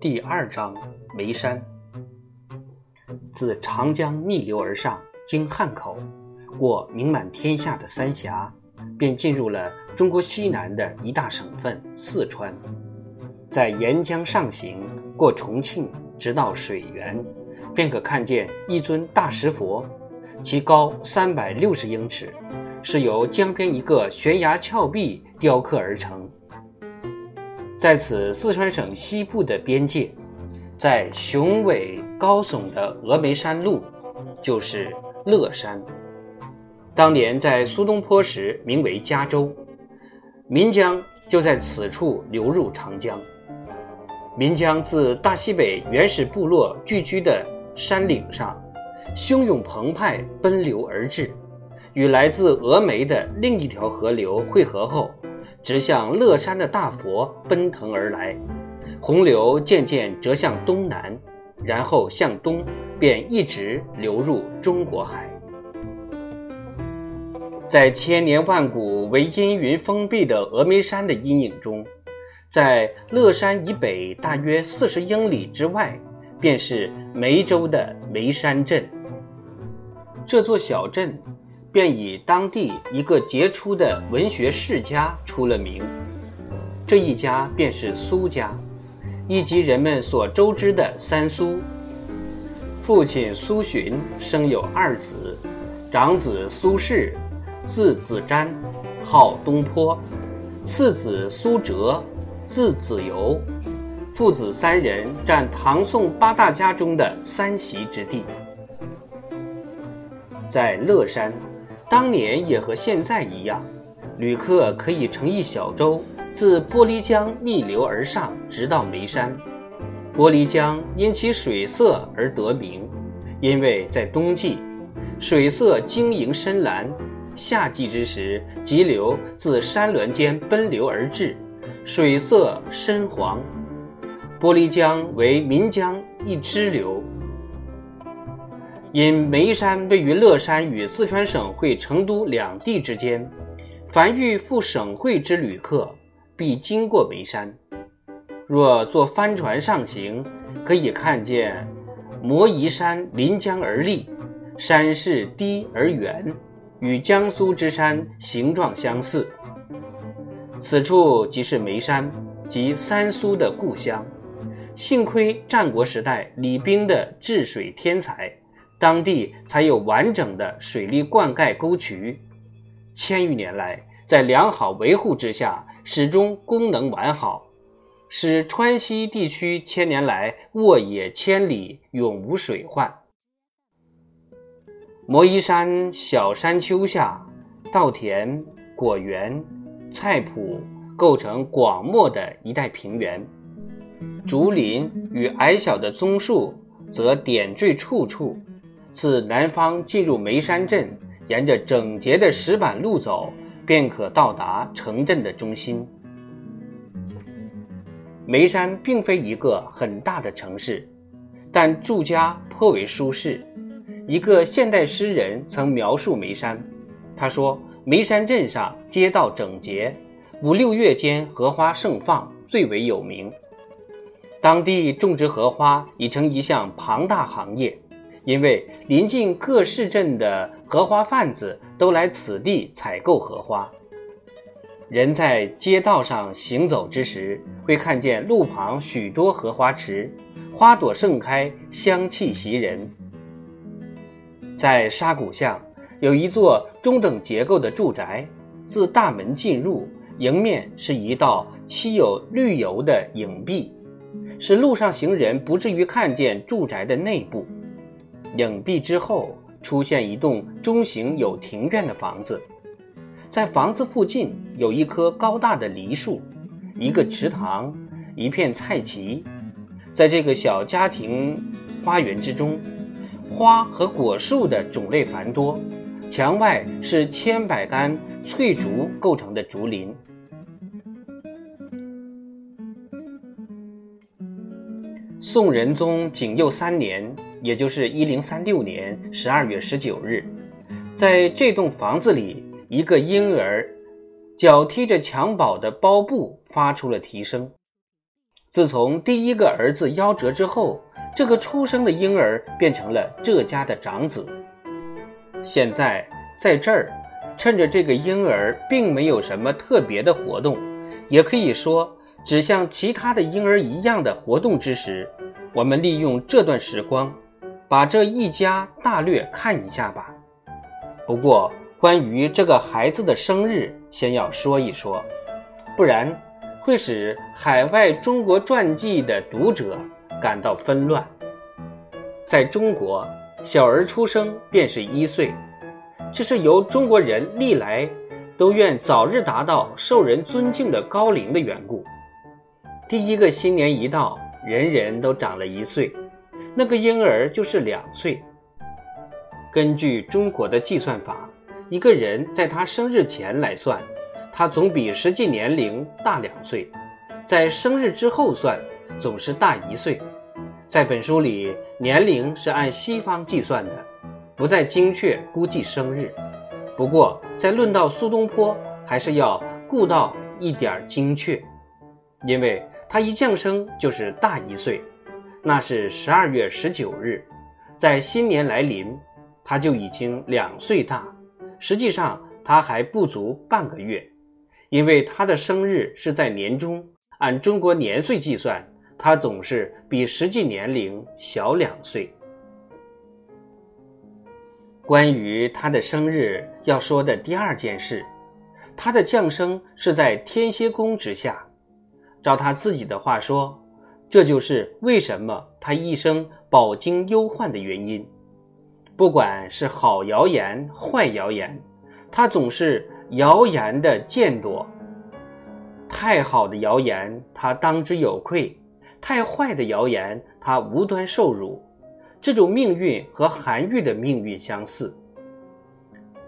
第二章眉山。自长江逆流而上，经汉口，过名满天下的三峡，便进入了中国西南的一大省份四川。在沿江上行，过重庆，直到水源，便可看见一尊大石佛，其高三百六十英尺，是由江边一个悬崖峭壁雕刻而成。在此四川省西部的边界，在雄伟高耸的峨眉山路，就是乐山。当年在苏东坡时名为嘉州，岷江就在此处流入长江。岷江自大西北原始部落聚居的山岭上，汹涌澎湃奔流而至，与来自峨眉的另一条河流汇合后。直向乐山的大佛奔腾而来，洪流渐渐折向东南，然后向东，便一直流入中国海。在千年万古为阴云封闭的峨眉山的阴影中，在乐山以北大约四十英里之外，便是梅州的梅山镇。这座小镇。便以当地一个杰出的文学世家出了名，这一家便是苏家，以及人们所周知的三苏。父亲苏洵生有二子，长子苏轼，字子瞻，号东坡；次子苏辙，字子由。父子三人占唐宋八大家中的三席之地，在乐山。当年也和现在一样，旅客可以乘一小舟，自玻璃江逆流而上，直到眉山。玻璃江因其水色而得名，因为在冬季，水色晶莹深蓝；夏季之时，急流自山峦间奔流而至，水色深黄。玻璃江为岷江一支流。因眉山位于乐山与四川省会成都两地之间，凡欲赴省会之旅客，必经过眉山。若坐帆船上行，可以看见摩夷山临江而立，山势低而圆，与江苏之山形状相似。此处即是眉山，即三苏的故乡。幸亏战国时代李冰的治水天才。当地才有完整的水利灌溉沟渠，千余年来，在良好维护之下，始终功能完好，使川西地区千年来沃野千里，永无水患。摩夷山小山丘下，稻田、果园、菜圃构成广袤的一带平原，竹林与矮小的棕树则点缀处处。自南方进入眉山镇，沿着整洁的石板路走，便可到达城镇的中心。眉山并非一个很大的城市，但住家颇为舒适。一个现代诗人曾描述眉山，他说：“眉山镇上街道整洁，五六月间荷花盛放，最为有名。当地种植荷花已成一项庞大行业。”因为临近各市镇的荷花贩子都来此地采购荷花，人在街道上行走之时，会看见路旁许多荷花池，花朵盛开，香气袭人。在沙谷巷有一座中等结构的住宅，自大门进入，迎面是一道漆有绿油的影壁，使路上行人不至于看见住宅的内部。影壁之后出现一栋中型有庭院的房子，在房子附近有一棵高大的梨树，一个池塘，一片菜畦。在这个小家庭花园之中，花和果树的种类繁多，墙外是千百竿翠竹构成的竹林。宋仁宗景佑三年。也就是一零三六年十二月十九日，在这栋房子里，一个婴儿脚踢着襁褓的包布，发出了啼声。自从第一个儿子夭折之后，这个出生的婴儿变成了这家的长子。现在在这儿，趁着这个婴儿并没有什么特别的活动，也可以说只像其他的婴儿一样的活动之时，我们利用这段时光，把这一家大略看一下吧。不过，关于这个孩子的生日，先要说一说，不然会使海外中国传记的读者感到纷乱。在中国，小儿出生便是一岁，这是由中国人历来都愿早日达到受人尊敬的高龄的缘故。第一个新年一到，人人都长了一岁，那个婴儿就是两岁。根据中国的计算法。一个人在他生日前来算，他总比实际年龄大两岁；在生日之后算，总是大一岁。在本书里，年龄是按西方计算的，不再精确估计生日。不过，在论到苏东坡，还是要顾到一点精确，因为他一降生就是大一岁，那是十二月十九日，在新年来临，他就已经两岁大。实际上他还不足半个月，因为他的生日是在年中，按中国年岁计算，他总是比实际年龄小两岁。关于他的生日要说的第二件事，他的降生是在天蝎宫之下。照他自己的话说，这就是为什么他一生饱经忧患的原因。不管是好谣言、坏谣言，他总是谣言的见多。太好的谣言，他当之有愧；太坏的谣言，他无端受辱。这种命运和韩愈的命运相似。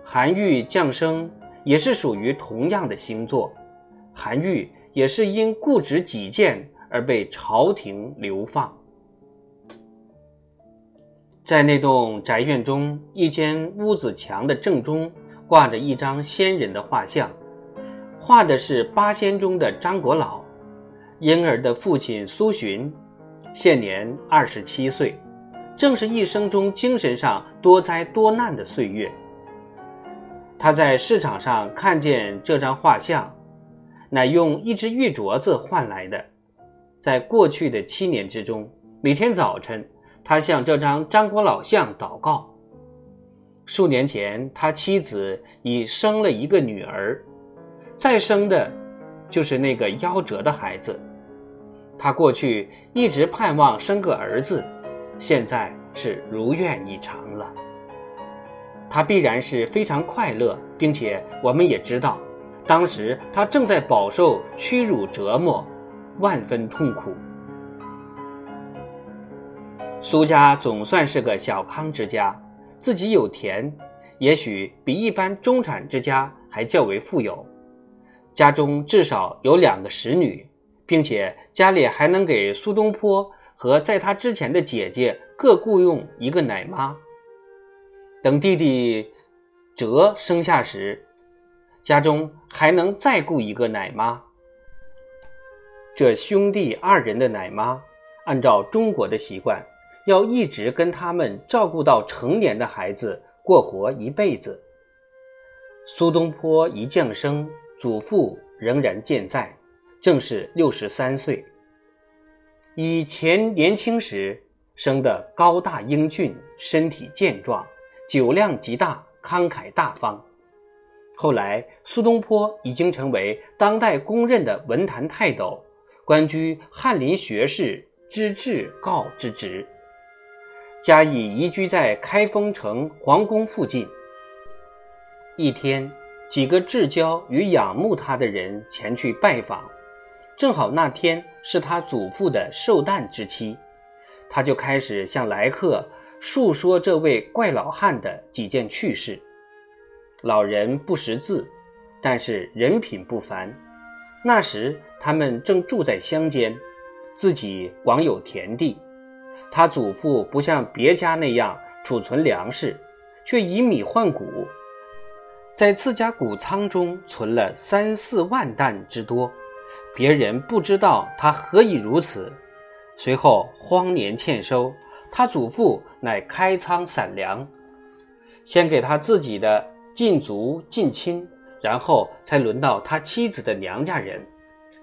韩愈降生也是属于同样的星座，韩愈也是因固执己见而被朝廷流放。在那栋宅院中，一间屋子墙的正中挂着一张仙人的画像，画的是八仙中的张果老，婴儿的父亲苏洵，现年二十七岁，正是一生中精神上多灾多难的岁月。他在市场上看见这张画像，乃用一只玉镯子换来的。在过去的七年之中，每天早晨。他向这张张国老像祷告。数年前，他妻子已生了一个女儿，再生的，就是那个夭折的孩子。他过去一直盼望生个儿子，现在是如愿以偿了。他必然是非常快乐，并且我们也知道，当时他正在饱受屈辱折磨，万分痛苦。苏家总算是个小康之家，自己有田，也许比一般中产之家还较为富有。家中至少有两个使女，并且家里还能给苏东坡和在他之前的姐姐各雇佣一个奶妈。等弟弟哲生下时，家中还能再雇一个奶妈。这兄弟二人的奶妈，按照中国的习惯。要一直跟他们照顾到成年的孩子过活一辈子。苏东坡一降生，祖父仍然健在，正是六十三岁。以前年轻时生得高大英俊，身体健壮，酒量极大，慷慨大方。后来苏东坡已经成为当代公认的文坛泰斗，官居翰林学士之至告之职。家已移居在开封城皇宫附近。一天，几个至交与仰慕他的人前去拜访，正好那天是他祖父的寿诞之期，他就开始向来客述说这位怪老汉的几件趣事。老人不识字，但是人品不凡。那时他们正住在乡间，自己广有田地。他祖父不像别家那样储存粮食，却以米换谷，在自家谷仓中存了三四万担之多，别人不知道他何以如此。随后荒年欠收，他祖父乃开仓散粮，先给他自己的近族近亲，然后才轮到他妻子的娘家人，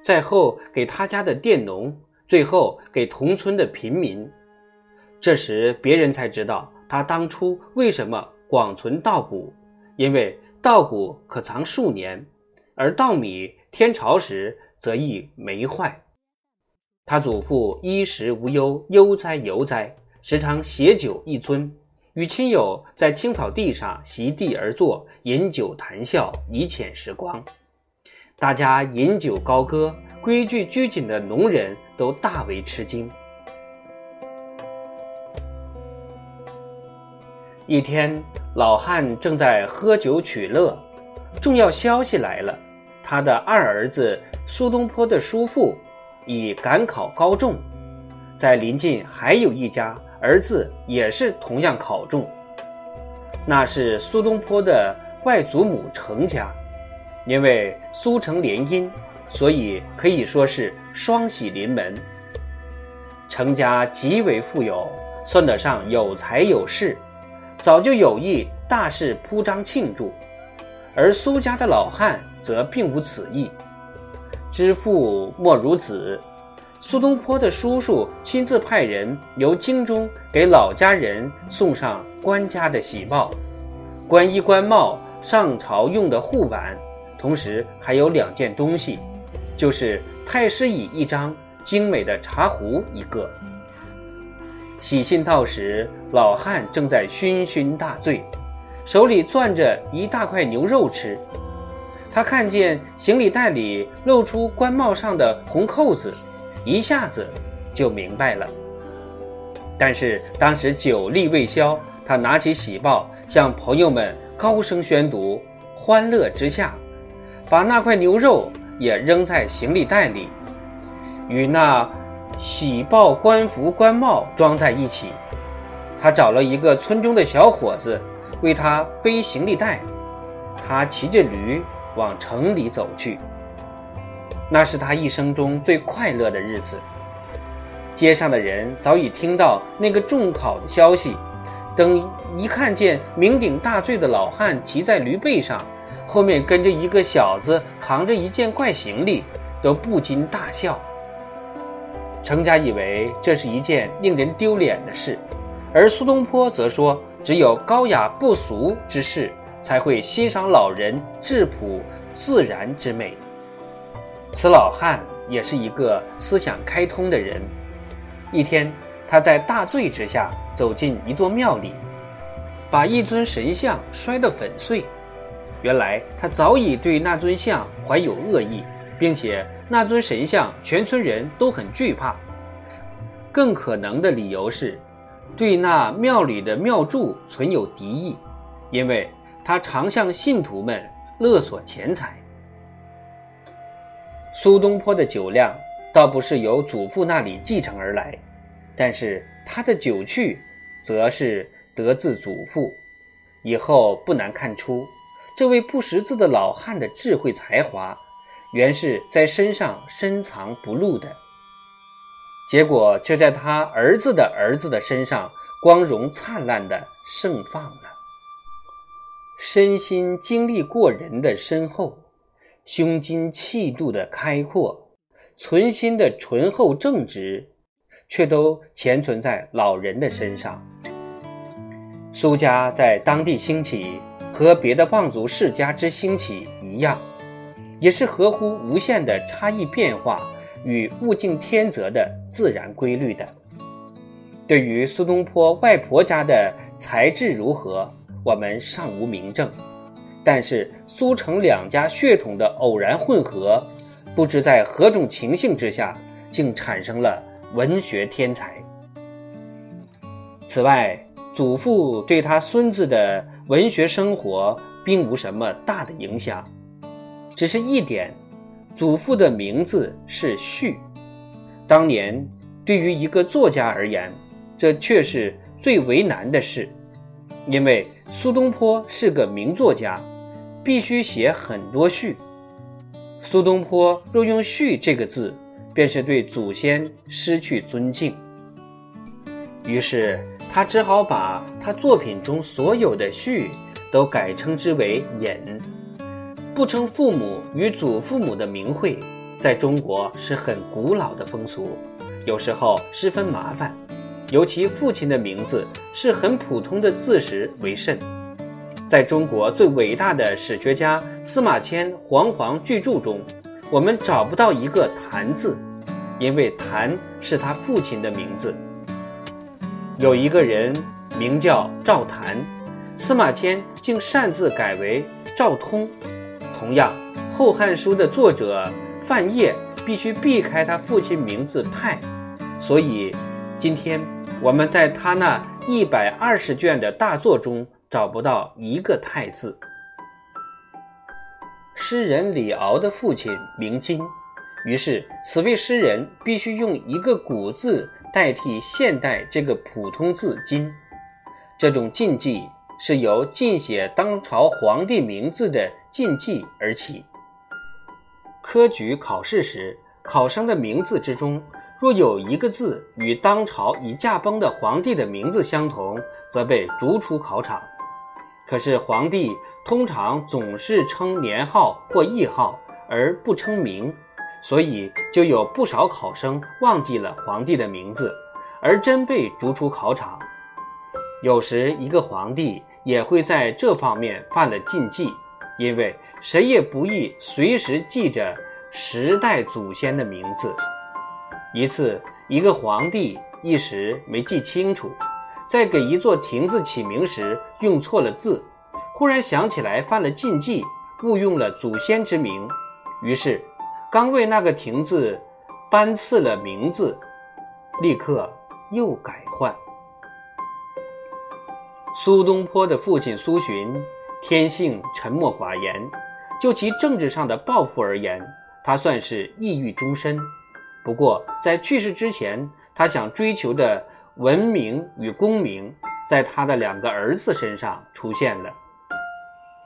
再后给他家的佃农，最后给同村的平民。这时别人才知道他当初为什么广存稻谷，因为稻谷可藏数年，而稻米天潮时则易霉坏。他祖父衣食无忧，悠哉悠哉，时常携酒一樽，与亲友在青草地上席地而坐，饮酒谈笑，以遣时光。大家饮酒高歌，规矩拘谨的农人都大为吃惊。一天，老汉正在喝酒取乐，重要消息来了，他的二儿子苏东坡的叔父。已赶考高中，在临近还有一家儿子也是同样考中，那是苏东坡的外祖母程家，因为苏程联姻，所以可以说是双喜临门。程家极为富有，算得上有财有势，早就有意大肆铺张庆祝，而苏家的老汉则并无此意。知父莫如子，苏东坡的叔叔亲自派人由京中给老家人送上官家的喜报，官衣官帽、上朝用的护碗，同时还有两件东西，就是太师椅一张，精美的茶壶一个。喜信到时，老汉正在醺醺大醉，手里攥着一大块牛肉吃。他看见行李袋里露出官帽上的红扣子，一下子就明白了。但是当时酒力未消，他拿起喜报向朋友们高声宣读，欢乐之下，把那块牛肉也扔在行李袋里，与那喜报、官服、官帽装在一起。他找了一个村中的小伙子为他背行李袋，他骑着驴。往城里走去，那是他一生中最快乐的日子。街上的人早已听到那个中考的消息，等一看见酩酊大醉的老汉骑在驴背上，后面跟着一个小子扛着一件怪行李，都不禁大笑。程家以为这是一件令人丢脸的事，而苏东坡则说，只有高雅不俗之士。才会欣赏老人质朴自然之美。此老汉也是一个思想开通的人。一天，他在大醉之下走进一座庙里，把一尊神像摔得粉碎。原来他早已对那尊像怀有恶意，并且那尊神像全村人都很惧怕。更可能的理由是，对那庙里的庙祝存有敌意，因为。他常向信徒们勒索钱财。苏东坡的酒量倒不是由祖父那里继承而来，但是他的酒趣，则是得自祖父。以后不难看出，这位不识字的老汉的智慧才华，原是在身上深藏不露的，结果却在他儿子的儿子的身上光荣灿烂的盛放了。身心经历过人的深厚，胸襟气度的开阔，存心的醇厚正直，却都潜存在老人的身上。苏家在当地兴起，和别的望族世家之兴起一样，也是合乎无限的差异变化与物竞天择的自然规律的。对于苏东坡外婆家的才智如何？我们尚无明证，但是苏程两家血统的偶然混合，不知在何种情形之下，竟产生了文学天才。此外，祖父对他孙子的文学生活并无什么大的影响，只是一点，祖父的名字是旭。当年对于一个作家而言，这却是最为难的事。因为苏东坡是个名作家，必须写很多序。苏东坡若用“序”这个字，便是对祖先失去尊敬。于是他只好把他作品中所有的序都改称之为“隐”，不称父母与祖父母的名讳，在中国是很古老的风俗，有时候十分麻烦。尤其父亲的名字是很普通的字时为甚。在中国最伟大的史学家司马迁煌煌巨著中，我们找不到一个谭字，因为谭是他父亲的名字。有一个人名叫赵谭，司马迁竟擅自改为赵通。同样，《后汉书》的作者范晔必须避开他父亲名字太，所以今天我们在他那一百二十卷的大作中。找不到一个太字。诗人李敖的父亲名金，于是此位诗人必须用一个古字代替现代这个普通字金。这种禁忌是由禁写当朝皇帝名字的禁忌而起。科举考试时，考生的名字之中若有一个字与当朝已驾崩的皇帝的名字相同，则被逐出考场。可是皇帝通常总是称年号或谥号而不称名，所以就有不少考生忘记了皇帝的名字，而真被逐出考场。有时一个皇帝也会在这方面犯了禁忌，因为谁也不易随时记着十代祖先的名字。一次，一个皇帝一时没记清楚。在给一座亭子起名时用错了字，忽然想起来犯了禁忌，误用了祖先之名，于是刚为那个亭子颁赐了名字，立刻又改换。苏东坡的父亲苏洵天性沉默寡言，就其政治上的抱负而言，他算是抑郁终身。不过在去世之前，他想追求的。文明与功名在他的两个儿子身上出现了。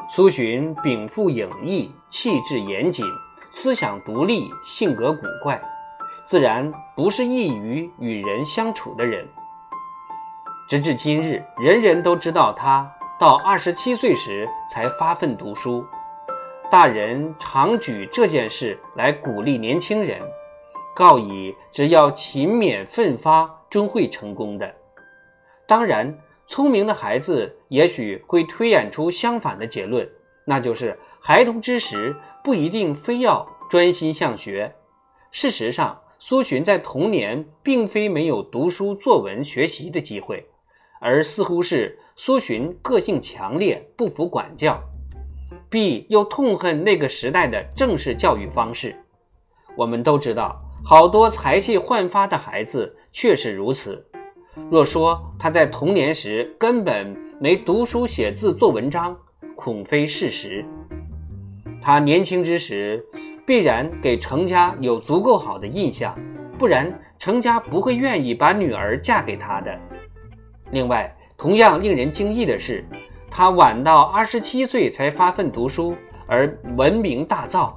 苏洵禀赋颖逸，气质严谨，思想独立，性格古怪，自然不是易于与人相处的人。直至今日，人人都知道他到二十七岁时才发奋读书。大人常举这件事来鼓励年轻人，告以只要勤勉奋发。终会成功的。当然，聪明的孩子也许会推演出相反的结论，那就是孩童之时不一定非要专心向学。事实上，苏洵在童年并非没有读书作文学习的机会，而似乎是苏洵个性强烈，不服管教，必又痛恨那个时代的正式教育方式。我们都知道。好多才气焕发的孩子确实如此。若说他在童年时根本没读书写字做文章，恐非事实。他年轻之时必然给程家有足够好的印象，不然程家不会愿意把女儿嫁给他的。另外，同样令人惊异的是，他晚到二十七岁才发奋读书，而闻名大噪。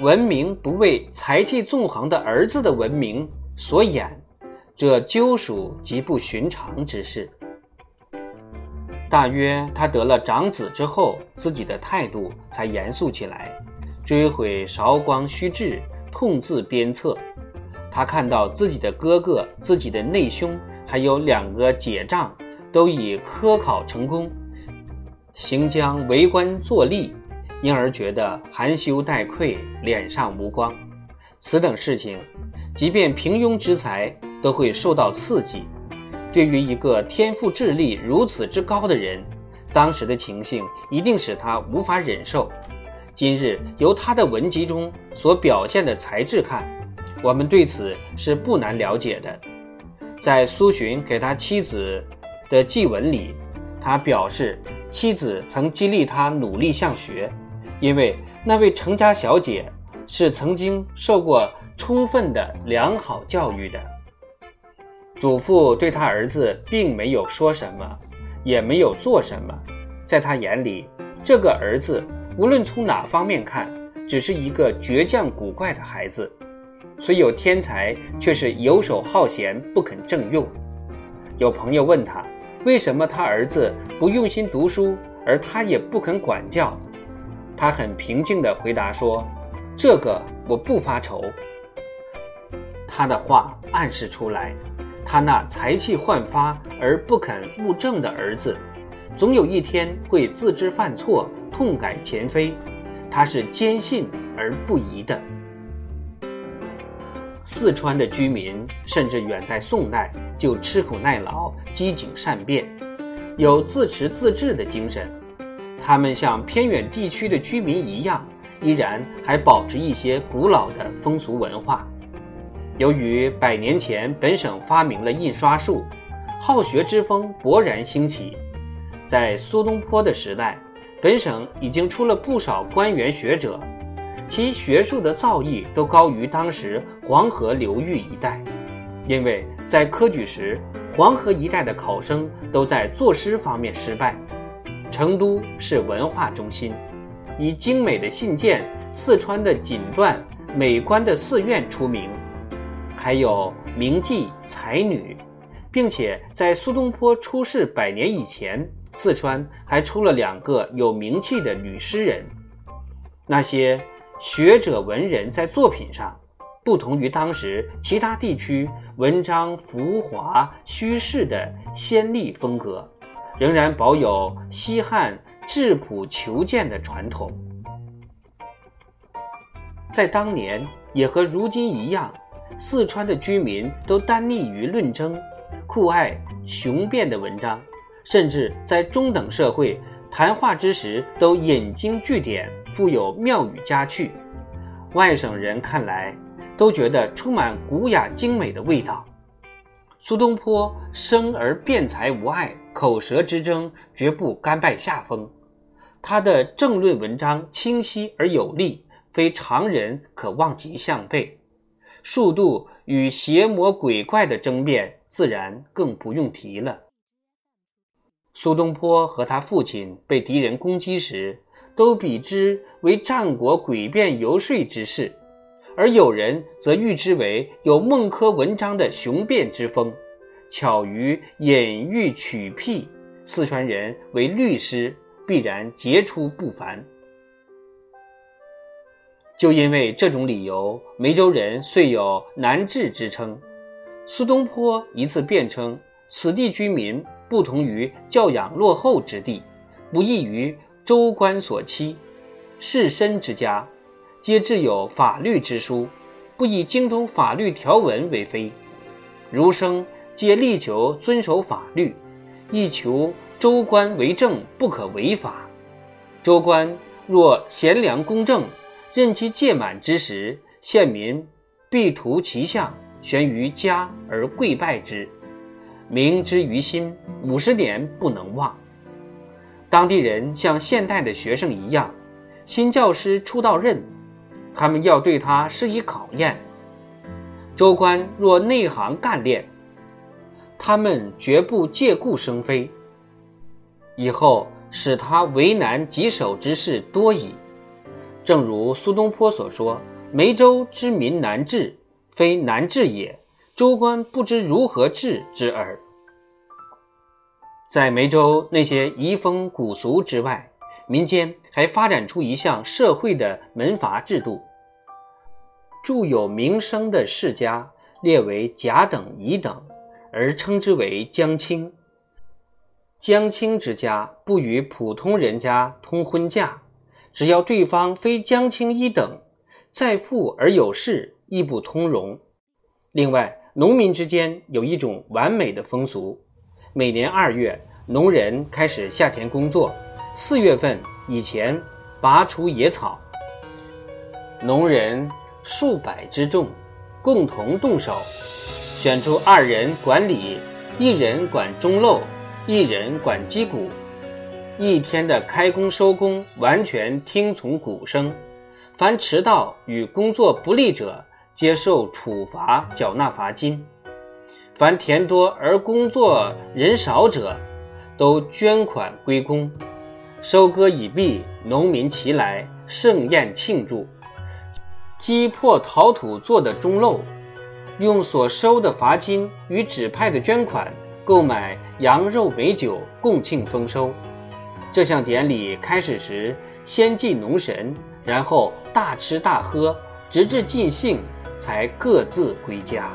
文明不为才气纵横的儿子的文明所掩，这究属极不寻常之事。大约他得了长子之后，自己的态度才严肃起来，追悔韶光虚掷，痛自鞭策。他看到自己的哥哥、自己的内兄，还有两个姐丈，都已科考成功，行将为官作吏。因而觉得含羞带愧，脸上无光。此等事情，即便平庸之才都会受到刺激。对于一个天赋智力如此之高的人，当时的情形一定使他无法忍受。今日由他的文集中所表现的才智看，我们对此是不难了解的。在苏洵给他妻子的祭文里，他表示妻子曾激励他努力向学。因为那位程家小姐是曾经受过充分的良好教育的，祖父对他儿子并没有说什么，也没有做什么，在他眼里，这个儿子无论从哪方面看，只是一个倔强古怪的孩子，虽有天才，却是游手好闲，不肯正用。有朋友问他，为什么他儿子不用心读书，而他也不肯管教？他很平静地回答说：“这个我不发愁。”他的话暗示出来，他那才气焕发而不肯务正的儿子，总有一天会自知犯错，痛改前非。他是坚信而不疑的。四川的居民甚至远在宋代就吃苦耐劳、机警善变，有自持自治的精神。他们像偏远地区的居民一样，依然还保持一些古老的风俗文化。由于百年前本省发明了印刷术，好学之风勃然兴起。在苏东坡的时代，本省已经出了不少官员学者，其学术的造诣都高于当时黄河流域一带。因为在科举时，黄河一带的考生都在作诗方面失败。成都是文化中心，以精美的信件、四川的锦缎、美观的寺院出名。还有名妓才女，并且在苏东坡出世百年以前，四川还出了两个有名气的女诗人。那些学者文人在作品上，不同于当时其他地区文章浮华虚饰的先例风格，仍然保有西汉质朴求见的传统。在当年，也和如今一样。四川的居民都单立于论争，酷爱雄辩的文章，甚至在中等社会谈话之时都引经据典，富有妙语佳趣。外省人看来都觉得充满古雅精美的味道。苏东坡生而辩才无碍，口舌之争绝不甘拜下风。他的政论文章清晰而有力，非常人可望其项背。数度与邪魔鬼怪的争辩，自然更不用提了。苏东坡和他父亲被敌人攻击时，都比之为战国诡辩游说之士，而有人则誉之为有孟轲文章的雄辩之风，巧于隐喻取辟。四川人为律师，必然杰出不凡。就因为这种理由，梅州人遂有“南治”之称。苏东坡一次辩称，此地居民不同于教养落后之地，不异于州官所欺，士绅之家，皆置有法律之书，不以精通法律条文为非。儒生皆力求遵守法律，亦求州官为政不可违法。州官若贤良公正。任其届满之时，县民必图其相，悬于家而跪拜之，铭之于心，五十年不能忘。当地人像现代的学生一样，新教师出道任，他们要对他施以考验。州官若内行干练，他们绝不借故生非，以后使他为难棘手之事多矣。正如苏东坡所说：“梅州之民难治，非难治也，州官不知如何治之耳。”在梅州那些遗风古俗之外，民间还发展出一项社会的门阀制度：著有名声的世家列为甲等、乙等，而称之为江青。江青之家不与普通人家通婚嫁。只要对方非江青一等，再富而有势亦不通融。另外，农民之间有一种完美的风俗：每年二月，农人开始下田工作；四月份以前拔除野草。农人数百之众，共同动手，选出二人管理，一人管钟漏，一人管击鼓。一天的开工收工完全听从鼓声，凡迟到与工作不利者，接受处罚，缴纳罚金；凡田多而工作人少者，都捐款归公。收割已毕，农民齐来盛宴庆祝，击破陶土做的钟漏，用所收的罚金与指派的捐款购买羊肉美酒，共庆丰收。这项典礼开始时，先祭农神，然后大吃大喝，直至尽兴，才各自归家。